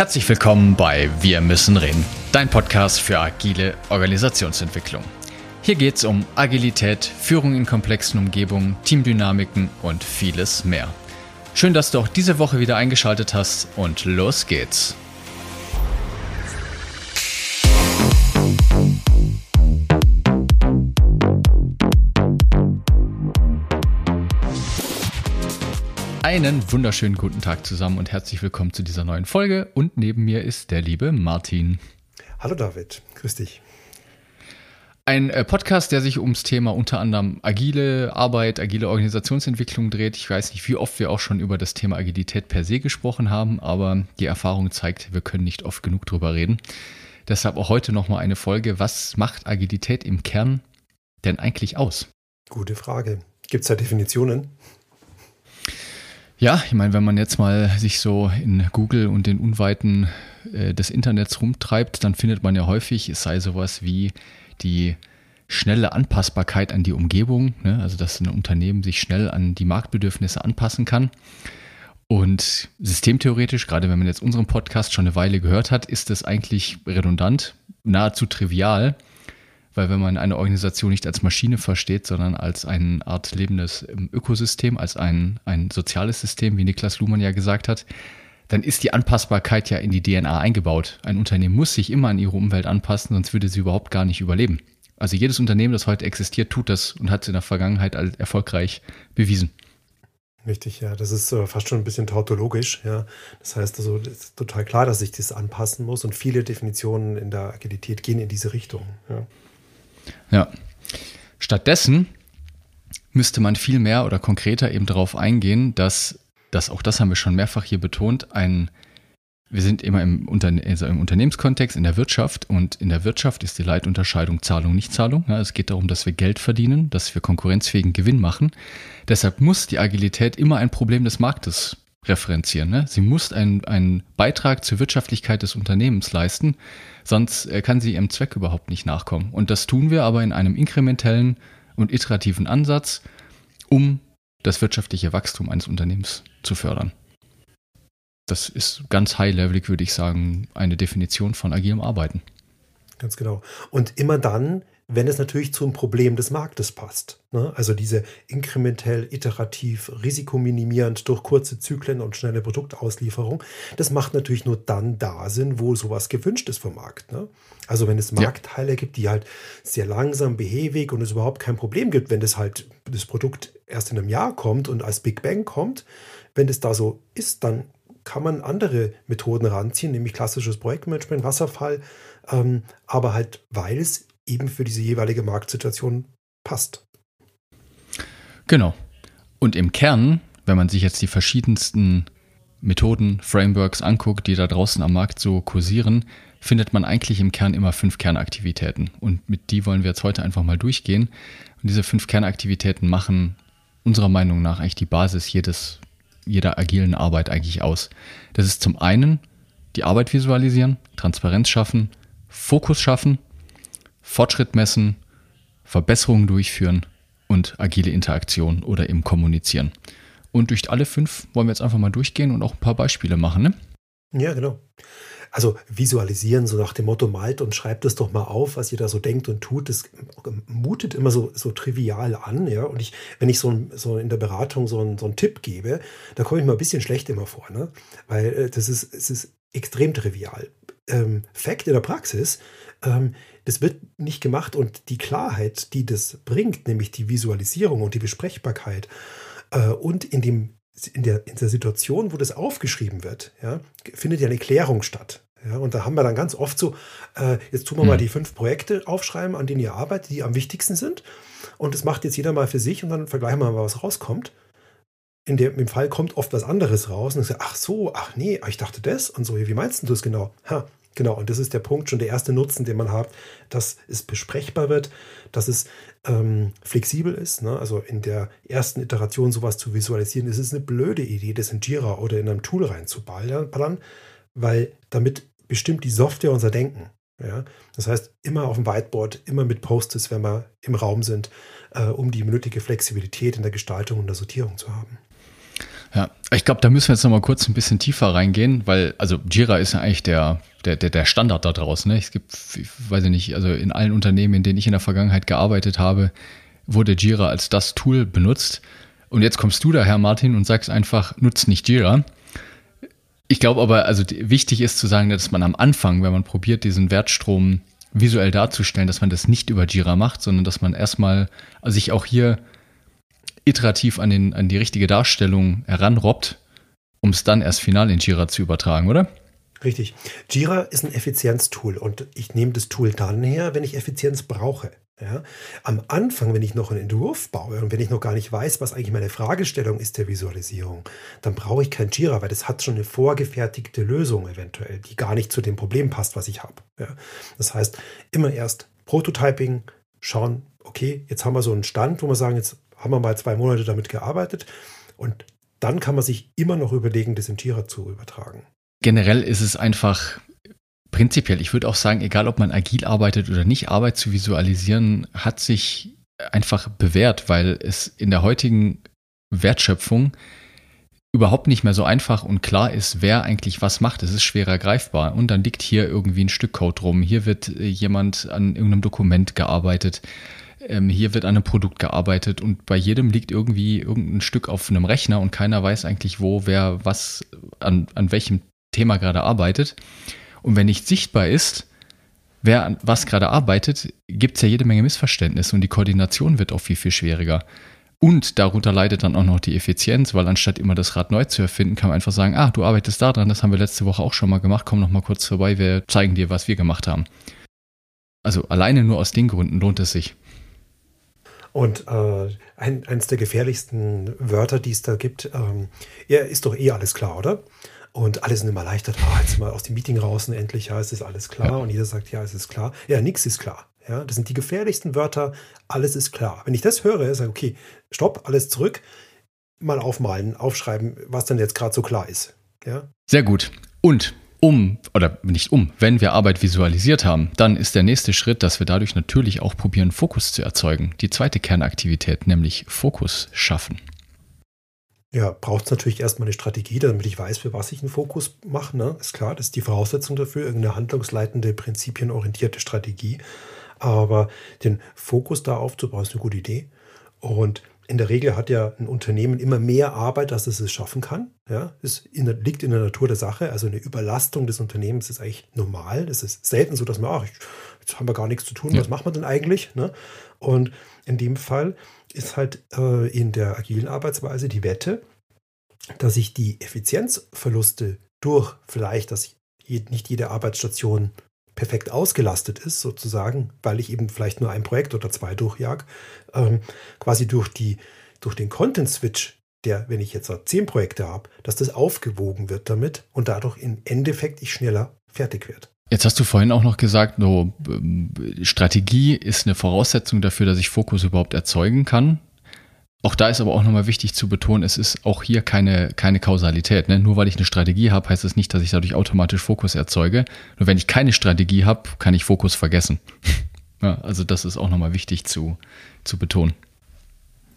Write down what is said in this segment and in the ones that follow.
Herzlich willkommen bei Wir müssen reden, dein Podcast für agile Organisationsentwicklung. Hier geht es um Agilität, Führung in komplexen Umgebungen, Teamdynamiken und vieles mehr. Schön, dass du auch diese Woche wieder eingeschaltet hast und los geht's. Einen wunderschönen guten Tag zusammen und herzlich willkommen zu dieser neuen Folge. Und neben mir ist der liebe Martin. Hallo David, grüß dich. Ein äh, Podcast, der sich ums Thema unter anderem agile Arbeit, agile Organisationsentwicklung dreht. Ich weiß nicht, wie oft wir auch schon über das Thema Agilität per se gesprochen haben, aber die Erfahrung zeigt, wir können nicht oft genug drüber reden. Deshalb auch heute nochmal eine Folge. Was macht Agilität im Kern denn eigentlich aus? Gute Frage. Gibt es da Definitionen? Ja, ich meine, wenn man jetzt mal sich so in Google und den Unweiten äh, des Internets rumtreibt, dann findet man ja häufig, es sei sowas wie die schnelle Anpassbarkeit an die Umgebung, ne? also dass ein Unternehmen sich schnell an die Marktbedürfnisse anpassen kann. Und systemtheoretisch, gerade wenn man jetzt unseren Podcast schon eine Weile gehört hat, ist das eigentlich redundant, nahezu trivial, weil wenn man eine Organisation nicht als Maschine versteht, sondern als eine Art lebendes ähm, Ökosystem, als ein, ein soziales System, wie Niklas Luhmann ja gesagt hat, dann ist die Anpassbarkeit ja in die DNA eingebaut. Ein Unternehmen muss sich immer an ihre Umwelt anpassen, sonst würde sie überhaupt gar nicht überleben. Also jedes Unternehmen, das heute existiert, tut das und hat es in der Vergangenheit erfolgreich bewiesen. Richtig, ja. Das ist äh, fast schon ein bisschen tautologisch, ja. Das heißt also, es ist total klar, dass sich das anpassen muss und viele Definitionen in der Agilität gehen in diese Richtung, ja. Ja. Stattdessen müsste man viel mehr oder konkreter eben darauf eingehen, dass, dass auch das haben wir schon mehrfach hier betont, ein wir sind immer im, Unterne also im Unternehmenskontext, in der Wirtschaft und in der Wirtschaft ist die Leitunterscheidung Zahlung, Nichtzahlung. Ja, es geht darum, dass wir Geld verdienen, dass wir konkurrenzfähigen Gewinn machen. Deshalb muss die Agilität immer ein Problem des Marktes referenzieren. Ne? Sie muss einen, einen Beitrag zur Wirtschaftlichkeit des Unternehmens leisten, sonst äh, kann sie ihrem Zweck überhaupt nicht nachkommen. Und das tun wir aber in einem inkrementellen und iterativen Ansatz, um das wirtschaftliche Wachstum eines Unternehmens zu fördern. Das ist ganz high-levelig, würde ich sagen, eine Definition von agilem Arbeiten. Ganz genau. Und immer dann, wenn es natürlich zum Problem des Marktes passt. Ne? Also diese inkrementell, iterativ, risikominimierend durch kurze Zyklen und schnelle Produktauslieferung, das macht natürlich nur dann da Sinn, wo sowas gewünscht ist vom Markt. Ne? Also wenn es Marktteile ja. gibt, die halt sehr langsam, behäbig und es überhaupt kein Problem gibt, wenn das halt das Produkt erst in einem Jahr kommt und als Big Bang kommt, wenn das da so ist, dann kann man andere Methoden ranziehen, nämlich klassisches Projektmanagement, Wasserfall, ähm, aber halt, weil es eben für diese jeweilige Marktsituation passt. Genau. Und im Kern, wenn man sich jetzt die verschiedensten Methoden, Frameworks anguckt, die da draußen am Markt so kursieren, findet man eigentlich im Kern immer fünf Kernaktivitäten. Und mit die wollen wir jetzt heute einfach mal durchgehen. Und diese fünf Kernaktivitäten machen unserer Meinung nach eigentlich die Basis jedes, jeder agilen Arbeit eigentlich aus. Das ist zum einen die Arbeit visualisieren, Transparenz schaffen, Fokus schaffen, Fortschritt messen, Verbesserungen durchführen und agile Interaktion oder eben kommunizieren. Und durch alle fünf wollen wir jetzt einfach mal durchgehen und auch ein paar Beispiele machen, ne? Ja, genau. Also visualisieren, so nach dem Motto, malt und schreibt es doch mal auf, was ihr da so denkt und tut. Das mutet immer so, so trivial an, ja. Und ich, wenn ich so, so in der Beratung so, ein, so einen Tipp gebe, da komme ich mal ein bisschen schlecht immer vor, ne? Weil äh, das ist, es ist extrem trivial. Ähm, Fact in der Praxis, ähm, das wird nicht gemacht und die Klarheit, die das bringt, nämlich die Visualisierung und die Besprechbarkeit äh, und in, dem, in, der, in der Situation, wo das aufgeschrieben wird, ja, findet ja eine Klärung statt. Ja, und da haben wir dann ganz oft so, äh, jetzt tun wir mal mhm. die fünf Projekte aufschreiben, an denen ihr arbeitet, die am wichtigsten sind. Und das macht jetzt jeder mal für sich und dann vergleichen wir mal, was rauskommt. In dem, im Fall kommt oft was anderes raus und ich sage, ach so, ach nee, ich dachte das und so, wie meinst du das genau? Ha, Genau, und das ist der Punkt, schon der erste Nutzen, den man hat, dass es besprechbar wird, dass es ähm, flexibel ist. Ne? Also in der ersten Iteration sowas zu visualisieren, ist es eine blöde Idee, das in Jira oder in einem Tool reinzuballern, weil damit bestimmt die Software unser Denken. Ja? Das heißt, immer auf dem Whiteboard, immer mit Post-its, wenn wir im Raum sind, äh, um die nötige Flexibilität in der Gestaltung und der Sortierung zu haben. Ja, ich glaube, da müssen wir jetzt noch mal kurz ein bisschen tiefer reingehen, weil, also Jira ist ja eigentlich der, der, der, der Standard da draußen. Ne? Es gibt, ich weiß ich nicht, also in allen Unternehmen, in denen ich in der Vergangenheit gearbeitet habe, wurde Jira als das Tool benutzt. Und jetzt kommst du daher, Martin, und sagst einfach, nutzt nicht Jira. Ich glaube aber, also wichtig ist zu sagen, dass man am Anfang, wenn man probiert, diesen Wertstrom visuell darzustellen, dass man das nicht über Jira macht, sondern dass man erstmal also sich auch hier iterativ an, den, an die richtige Darstellung heranrobbt, um es dann erst final in Jira zu übertragen, oder? Richtig. Jira ist ein Effizienztool und ich nehme das Tool dann her, wenn ich Effizienz brauche. Ja, am Anfang, wenn ich noch einen Entwurf baue und wenn ich noch gar nicht weiß, was eigentlich meine Fragestellung ist der Visualisierung, dann brauche ich kein Jira, weil das hat schon eine vorgefertigte Lösung eventuell, die gar nicht zu dem Problem passt, was ich habe. Ja, das heißt, immer erst Prototyping, schauen, okay, jetzt haben wir so einen Stand, wo wir sagen, jetzt haben wir mal zwei Monate damit gearbeitet und dann kann man sich immer noch überlegen, das in Jira zu übertragen. Generell ist es einfach prinzipiell, ich würde auch sagen, egal ob man agil arbeitet oder nicht, Arbeit zu visualisieren hat sich einfach bewährt, weil es in der heutigen Wertschöpfung überhaupt nicht mehr so einfach und klar ist, wer eigentlich was macht. Es ist schwerer greifbar. Und dann liegt hier irgendwie ein Stück Code rum. Hier wird äh, jemand an irgendeinem Dokument gearbeitet. Ähm, hier wird an einem Produkt gearbeitet und bei jedem liegt irgendwie irgendein Stück auf einem Rechner und keiner weiß eigentlich, wo, wer, was, an, an welchem Thema gerade arbeitet. Und wenn nicht sichtbar ist, wer an was gerade arbeitet, gibt es ja jede Menge Missverständnisse und die Koordination wird auch viel, viel schwieriger. Und darunter leidet dann auch noch die Effizienz, weil anstatt immer das Rad neu zu erfinden, kann man einfach sagen, ah, du arbeitest da dran, das haben wir letzte Woche auch schon mal gemacht, komm noch mal kurz vorbei, wir zeigen dir, was wir gemacht haben. Also alleine nur aus den Gründen lohnt es sich. Und äh, ein, eines der gefährlichsten Wörter, die es da gibt, ähm, ja, ist doch eh alles klar, oder? Und alle sind immer erleichtert, ah, jetzt mal aus dem Meeting raus und endlich, ja, es ist alles klar. Ja. Und jeder sagt, ja, es ist klar. Ja, nichts ist klar. Ja, das sind die gefährlichsten Wörter, alles ist klar. Wenn ich das höre, sage ich, okay, stopp, alles zurück, mal aufmalen, aufschreiben, was dann jetzt gerade so klar ist. Ja? Sehr gut. Und um, oder nicht um, wenn wir Arbeit visualisiert haben, dann ist der nächste Schritt, dass wir dadurch natürlich auch probieren, Fokus zu erzeugen. Die zweite Kernaktivität, nämlich Fokus schaffen. Ja, braucht es natürlich erstmal eine Strategie, damit ich weiß, für was ich einen Fokus mache. Ne? Ist klar, das ist die Voraussetzung dafür, irgendeine handlungsleitende, prinzipienorientierte Strategie. Aber den Fokus da aufzubauen, ist eine gute Idee. Und in der Regel hat ja ein Unternehmen immer mehr Arbeit, als es es schaffen kann. Ja, es liegt in der Natur der Sache. Also eine Überlastung des Unternehmens ist eigentlich normal. Es ist selten so, dass man, ach, jetzt haben wir gar nichts zu tun, ja. was macht man denn eigentlich? Ne? Und in dem Fall ist halt äh, in der agilen Arbeitsweise die Wette, dass ich die Effizienzverluste durch vielleicht, dass nicht jede Arbeitsstation perfekt ausgelastet ist, sozusagen, weil ich eben vielleicht nur ein Projekt oder zwei durchjag, ähm, quasi durch, die, durch den Content-Switch, der, wenn ich jetzt zehn Projekte habe, dass das aufgewogen wird damit und dadurch im Endeffekt ich schneller fertig werde. Jetzt hast du vorhin auch noch gesagt, no, Strategie ist eine Voraussetzung dafür, dass ich Fokus überhaupt erzeugen kann. Auch da ist aber auch nochmal wichtig zu betonen, es ist auch hier keine, keine Kausalität. Ne? Nur weil ich eine Strategie habe, heißt es das nicht, dass ich dadurch automatisch Fokus erzeuge. Nur wenn ich keine Strategie habe, kann ich Fokus vergessen. ja, also das ist auch nochmal wichtig zu, zu betonen.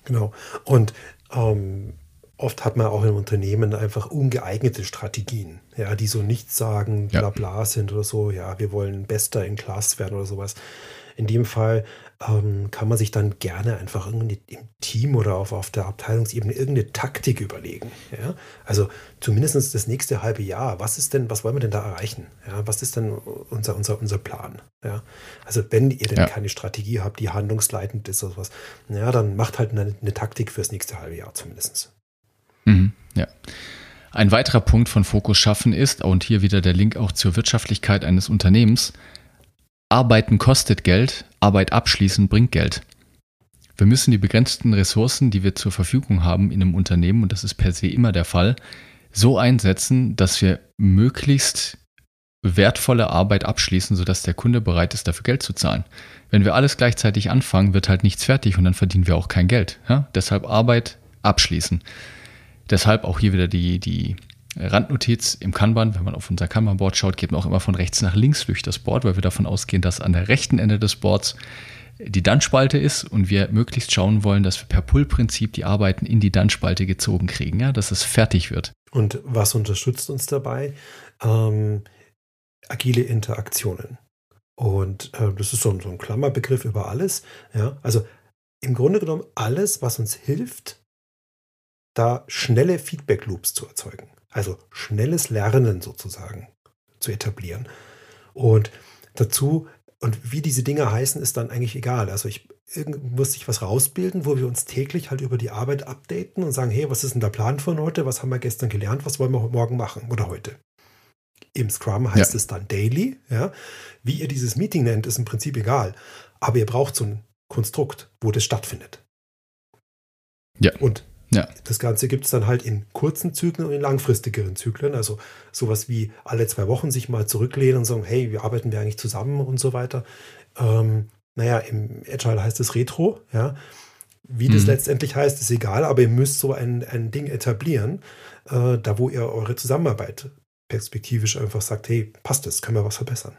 Genau. Und ähm, oft hat man auch im Unternehmen einfach ungeeignete Strategien, ja, die so nichts sagen, bla bla sind oder so, ja, wir wollen Bester in Class werden oder sowas. In dem Fall ähm, kann man sich dann gerne einfach irgendwie im Team oder auf, auf der Abteilungsebene irgendeine Taktik überlegen. Ja? Also zumindest das nächste halbe Jahr. Was ist denn, was wollen wir denn da erreichen? Ja? Was ist denn unser, unser, unser Plan? Ja? Also wenn ihr denn ja. keine Strategie habt, die handlungsleitend ist oder sowas, ja, dann macht halt eine, eine Taktik fürs nächste halbe Jahr zumindest. Mhm, ja. Ein weiterer Punkt von Fokus schaffen ist, und hier wieder der Link auch zur Wirtschaftlichkeit eines Unternehmens, Arbeiten kostet Geld, Arbeit abschließen bringt Geld. Wir müssen die begrenzten Ressourcen, die wir zur Verfügung haben in einem Unternehmen, und das ist per se immer der Fall, so einsetzen, dass wir möglichst wertvolle Arbeit abschließen, sodass der Kunde bereit ist, dafür Geld zu zahlen. Wenn wir alles gleichzeitig anfangen, wird halt nichts fertig und dann verdienen wir auch kein Geld. Ja? Deshalb Arbeit abschließen. Deshalb auch hier wieder die, die Randnotiz im Kanban, wenn man auf unser Kanban-Board schaut, geht man auch immer von rechts nach links durch das Board, weil wir davon ausgehen, dass an der rechten Ende des Boards die Dann-Spalte ist und wir möglichst schauen wollen, dass wir per Pull-Prinzip die Arbeiten in die Dann-Spalte gezogen kriegen, ja, dass es fertig wird. Und was unterstützt uns dabei? Ähm, agile Interaktionen. Und äh, das ist so ein, so ein Klammerbegriff über alles. Ja? Also im Grunde genommen alles, was uns hilft, da schnelle Feedback-Loops zu erzeugen. Also schnelles Lernen sozusagen zu etablieren. Und dazu, und wie diese Dinge heißen, ist dann eigentlich egal. Also ich muss sich was rausbilden, wo wir uns täglich halt über die Arbeit updaten und sagen, hey, was ist denn der Plan von heute? Was haben wir gestern gelernt? Was wollen wir morgen machen oder heute? Im Scrum heißt ja. es dann Daily. Ja? Wie ihr dieses Meeting nennt, ist im Prinzip egal. Aber ihr braucht so ein Konstrukt, wo das stattfindet. Ja. Und ja. Das Ganze gibt es dann halt in kurzen Zyklen und in langfristigeren Zyklen. Also sowas wie alle zwei Wochen sich mal zurücklehnen und sagen, hey, wie arbeiten wir eigentlich zusammen und so weiter. Ähm, naja, im Agile heißt es Retro, ja. Wie das mhm. letztendlich heißt, ist egal, aber ihr müsst so ein, ein Ding etablieren, äh, da wo ihr eure Zusammenarbeit perspektivisch einfach sagt, hey, passt es, können wir was verbessern.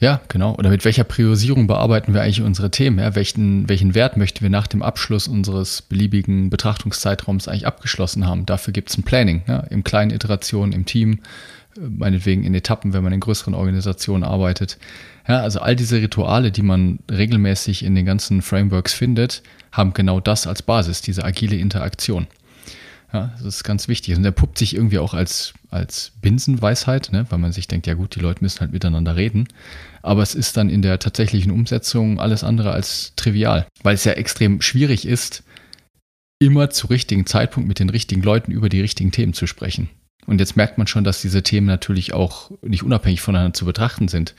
Ja, genau. Oder mit welcher Priorisierung bearbeiten wir eigentlich unsere Themen? Ja? Welchen, welchen Wert möchten wir nach dem Abschluss unseres beliebigen Betrachtungszeitraums eigentlich abgeschlossen haben? Dafür gibt es ein Planning, ja? in kleinen Iterationen, im Team, äh, meinetwegen in Etappen, wenn man in größeren Organisationen arbeitet. Ja, also all diese Rituale, die man regelmäßig in den ganzen Frameworks findet, haben genau das als Basis, diese agile Interaktion. Ja, das ist ganz wichtig. Und der puppt sich irgendwie auch als, als Binsenweisheit, ne? weil man sich denkt, ja gut, die Leute müssen halt miteinander reden. Aber es ist dann in der tatsächlichen Umsetzung alles andere als trivial, weil es ja extrem schwierig ist, immer zu richtigen Zeitpunkt mit den richtigen Leuten über die richtigen Themen zu sprechen. Und jetzt merkt man schon, dass diese Themen natürlich auch nicht unabhängig voneinander zu betrachten sind.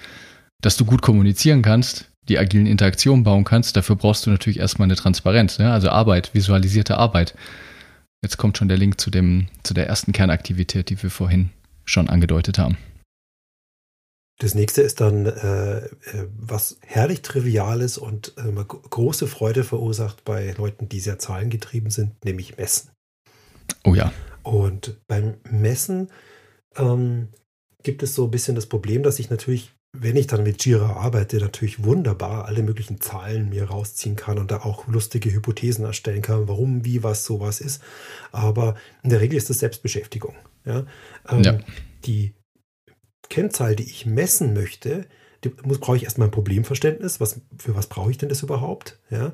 Dass du gut kommunizieren kannst, die agilen Interaktionen bauen kannst, dafür brauchst du natürlich erstmal eine Transparenz, ne? also Arbeit, visualisierte Arbeit. Jetzt kommt schon der Link zu, dem, zu der ersten Kernaktivität, die wir vorhin schon angedeutet haben. Das nächste ist dann äh, äh was herrlich Triviales und äh, große Freude verursacht bei Leuten, die sehr zahlengetrieben sind, nämlich Messen. Oh ja. Und beim Messen ähm, gibt es so ein bisschen das Problem, dass ich natürlich wenn ich dann mit Jira arbeite, natürlich wunderbar alle möglichen Zahlen mir rausziehen kann und da auch lustige Hypothesen erstellen kann, warum, wie, was sowas ist. Aber in der Regel ist das Selbstbeschäftigung. Ja? Ähm, ja. Die Kennzahl, die ich messen möchte, muss, brauche ich erstmal ein Problemverständnis. Was, für was brauche ich denn das überhaupt? Ja?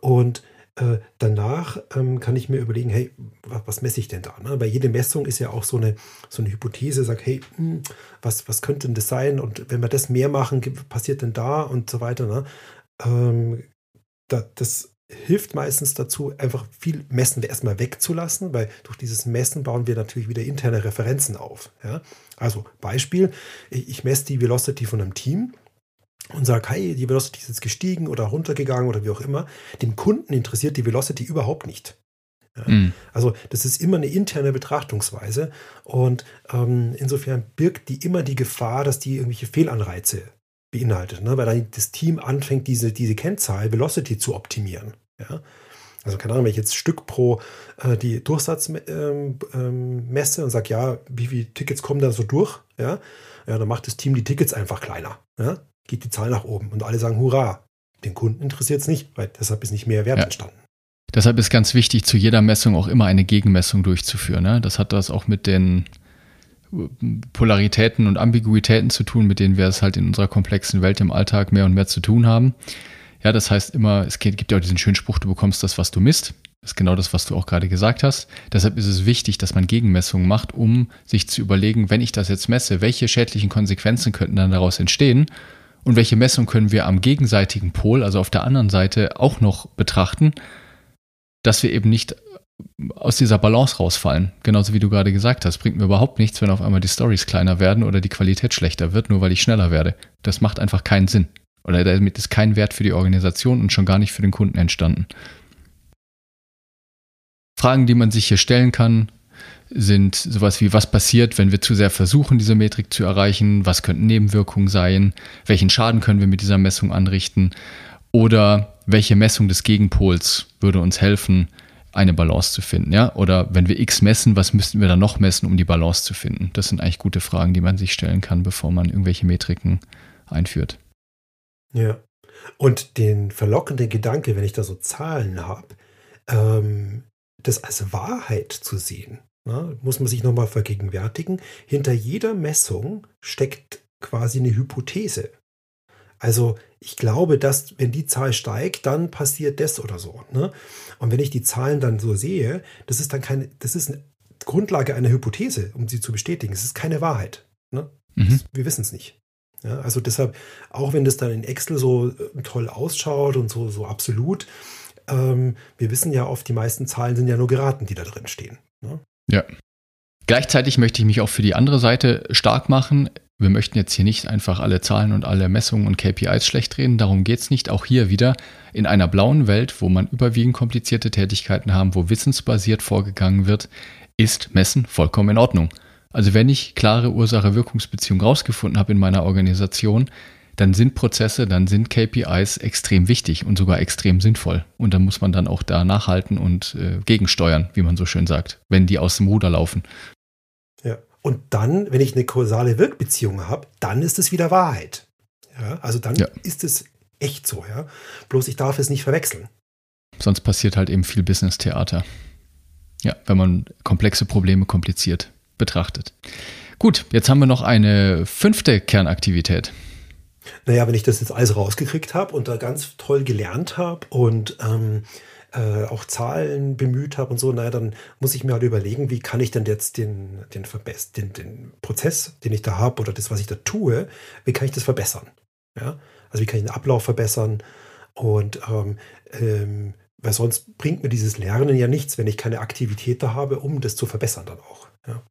Und äh, danach ähm, kann ich mir überlegen, hey, was, was messe ich denn da? Ne? Bei jeder Messung ist ja auch so eine, so eine Hypothese, sagt, hey, mh, hm, was, was könnte denn das sein? Und wenn wir das mehr machen, passiert denn da und so weiter. Ne? Ähm, da, das hilft meistens dazu, einfach viel Messen erstmal wegzulassen, weil durch dieses Messen bauen wir natürlich wieder interne Referenzen auf. Ja? Also Beispiel, ich, messe die Velocity von einem Team und sage, hey, die Velocity ist jetzt gestiegen oder runtergegangen oder wie auch immer, den Kunden interessiert die Velocity überhaupt nicht. Ja? Mhm. Also das ist immer eine interne Betrachtungsweise und ähm, insofern birgt die immer die Gefahr, dass die irgendwelche Fehlanreize beinhaltet, ne? weil dann das Team anfängt, diese, diese Kennzahl Velocity zu optimieren. Ja? Also keine Ahnung, wenn ich jetzt Stück pro äh, die Durchsatz ähm, ähm, messe und sage, ja, wie viele Tickets kommen da so durch, ja, ja, dann macht das Team die Tickets einfach kleiner. Ja? geht die Zahl nach oben und alle sagen Hurra. Den Kunden interessiert es nicht, weil deshalb ist nicht mehr Wert ja. entstanden. Deshalb ist ganz wichtig, zu jeder Messung auch immer eine Gegenmessung durchzuführen. Ne? Das hat das auch mit den Polaritäten und Ambiguitäten zu tun, mit denen wir es halt in unserer komplexen Welt im Alltag mehr und mehr zu tun haben. Ja, das heißt immer, es gibt ja auch diesen schönen Spruch, du bekommst das, was du misst. Das ist genau das, was du auch gerade gesagt hast. Deshalb ist es wichtig, dass man Gegenmessungen macht, um sich zu überlegen, wenn ich das jetzt messe, welche schädlichen Konsequenzen könnten dann daraus entstehen und welche Messung können wir am gegenseitigen Pol, also auf der anderen Seite, auch noch betrachten, dass wir eben nicht aus dieser Balance rausfallen. Genauso wie du gerade gesagt hast, bringt mir überhaupt nichts, wenn auf einmal die Stories kleiner werden oder die Qualität schlechter wird, nur weil ich schneller werde. Das macht einfach keinen Sinn. Oder damit ist kein Wert für die Organisation und schon gar nicht für den Kunden entstanden. Fragen, die man sich hier stellen kann, sind sowas wie, was passiert, wenn wir zu sehr versuchen, diese Metrik zu erreichen? Was könnten Nebenwirkungen sein? Welchen Schaden können wir mit dieser Messung anrichten? Oder welche Messung des Gegenpols würde uns helfen, eine Balance zu finden? Ja? Oder wenn wir X messen, was müssten wir dann noch messen, um die Balance zu finden? Das sind eigentlich gute Fragen, die man sich stellen kann, bevor man irgendwelche Metriken einführt. Ja. Und den verlockenden Gedanke, wenn ich da so Zahlen habe, ähm, das als Wahrheit zu sehen, ne, muss man sich nochmal vergegenwärtigen. Hinter jeder Messung steckt quasi eine Hypothese. Also ich glaube, dass wenn die Zahl steigt, dann passiert das oder so. Ne? Und wenn ich die Zahlen dann so sehe, das ist dann keine, das ist eine Grundlage einer Hypothese, um sie zu bestätigen. Es ist keine Wahrheit. Ne? Mhm. Wir wissen es nicht. Ja, also deshalb, auch wenn das dann in Excel so äh, toll ausschaut und so, so absolut, ähm, wir wissen ja oft, die meisten Zahlen sind ja nur geraten, die da drin stehen. Ne? Ja. Gleichzeitig möchte ich mich auch für die andere Seite stark machen. Wir möchten jetzt hier nicht einfach alle Zahlen und alle Messungen und KPIs schlecht reden. Darum geht es nicht. Auch hier wieder in einer blauen Welt, wo man überwiegend komplizierte Tätigkeiten haben, wo wissensbasiert vorgegangen wird, ist Messen vollkommen in Ordnung. Also wenn ich klare Ursache-Wirkungsbeziehung rausgefunden habe in meiner Organisation, dann sind Prozesse, dann sind KPIs extrem wichtig und sogar extrem sinnvoll. Und da muss man dann auch da nachhalten und äh, gegensteuern, wie man so schön sagt, wenn die aus dem Ruder laufen. Ja, und dann, wenn ich eine kausale Wirkbeziehung habe, dann ist es wieder Wahrheit. Ja, also dann ja. ist es echt so, ja. Bloß ich darf es nicht verwechseln. Sonst passiert halt eben viel Business-Theater. Ja, wenn man komplexe Probleme kompliziert betrachtet. Gut, jetzt haben wir noch eine fünfte Kernaktivität. Naja, wenn ich das jetzt alles rausgekriegt habe und da ganz toll gelernt habe und ähm, äh, auch Zahlen bemüht habe und so, naja, dann muss ich mir halt überlegen, wie kann ich denn jetzt den, den, den, den Prozess, den ich da habe oder das, was ich da tue, wie kann ich das verbessern? Ja? Also wie kann ich den Ablauf verbessern? Und ähm, ähm, weil sonst bringt mir dieses Lernen ja nichts, wenn ich keine Aktivität da habe, um das zu verbessern dann auch. Ja.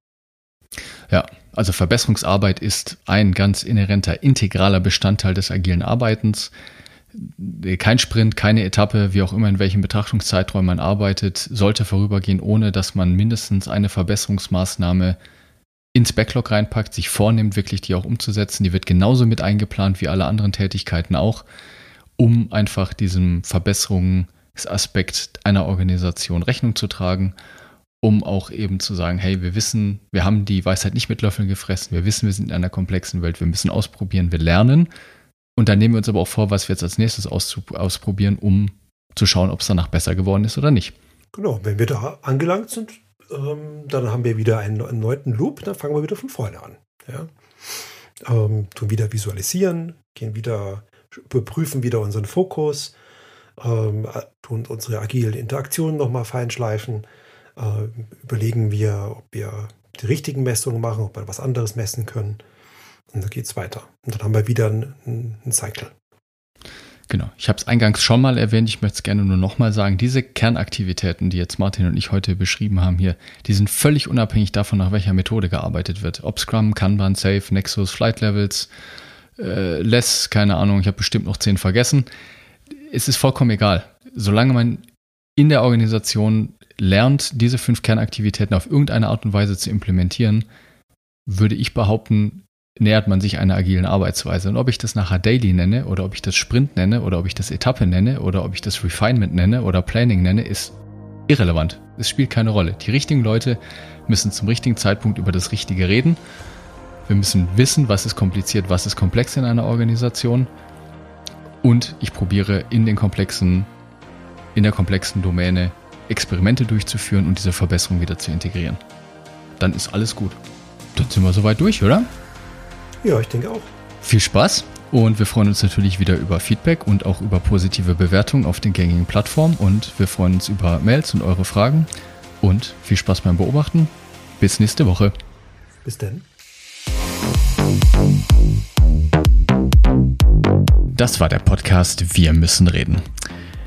Ja, also Verbesserungsarbeit ist ein ganz inhärenter, integraler Bestandteil des agilen Arbeitens. Kein Sprint, keine Etappe, wie auch immer in welchem Betrachtungszeitraum man arbeitet, sollte vorübergehen, ohne dass man mindestens eine Verbesserungsmaßnahme ins Backlog reinpackt, sich vornimmt, wirklich die auch umzusetzen. Die wird genauso mit eingeplant wie alle anderen Tätigkeiten auch, um einfach diesem Verbesserungsaspekt einer Organisation Rechnung zu tragen um auch eben zu sagen, hey, wir wissen, wir haben die Weisheit nicht mit Löffeln gefressen, wir wissen, wir sind in einer komplexen Welt, wir müssen ausprobieren, wir lernen. Und dann nehmen wir uns aber auch vor, was wir jetzt als nächstes ausprobieren, um zu schauen, ob es danach besser geworden ist oder nicht. Genau, wenn wir da angelangt sind, ähm, dann haben wir wieder einen erneuten Loop, dann fangen wir wieder von vorne an. Ja? Ähm, tun wieder visualisieren, gehen wieder, überprüfen wieder unseren Fokus, ähm, tun unsere agilen Interaktionen nochmal feinschleifen äh, überlegen wir, ob wir die richtigen Messungen machen, ob wir was anderes messen können. Und dann geht es weiter. Und dann haben wir wieder einen, Cycle. Genau, ich habe es eingangs schon mal erwähnt, ich möchte es gerne nur nochmal sagen, diese Kernaktivitäten, die jetzt Martin und ich heute beschrieben haben hier, die sind völlig unabhängig davon, nach welcher Methode gearbeitet wird. Ob Scrum, Kanban, Safe, Nexus, Flight Levels, äh, Less, keine Ahnung, ich habe bestimmt noch zehn vergessen. Es ist vollkommen egal. Solange man in der Organisation lernt, diese fünf Kernaktivitäten auf irgendeine Art und Weise zu implementieren, würde ich behaupten, nähert man sich einer agilen Arbeitsweise. Und ob ich das nachher Daily nenne oder ob ich das Sprint nenne oder ob ich das Etappe nenne oder ob ich das Refinement nenne oder Planning nenne, ist irrelevant. Es spielt keine Rolle. Die richtigen Leute müssen zum richtigen Zeitpunkt über das Richtige reden. Wir müssen wissen, was ist kompliziert, was ist komplex in einer Organisation. Und ich probiere in den komplexen, in der komplexen Domäne Experimente durchzuführen und diese Verbesserung wieder zu integrieren. Dann ist alles gut. Dann sind wir soweit durch, oder? Ja, ich denke auch. Viel Spaß und wir freuen uns natürlich wieder über Feedback und auch über positive Bewertungen auf den gängigen Plattformen und wir freuen uns über Mails und eure Fragen und viel Spaß beim Beobachten. Bis nächste Woche. Bis dann. Das war der Podcast Wir müssen reden.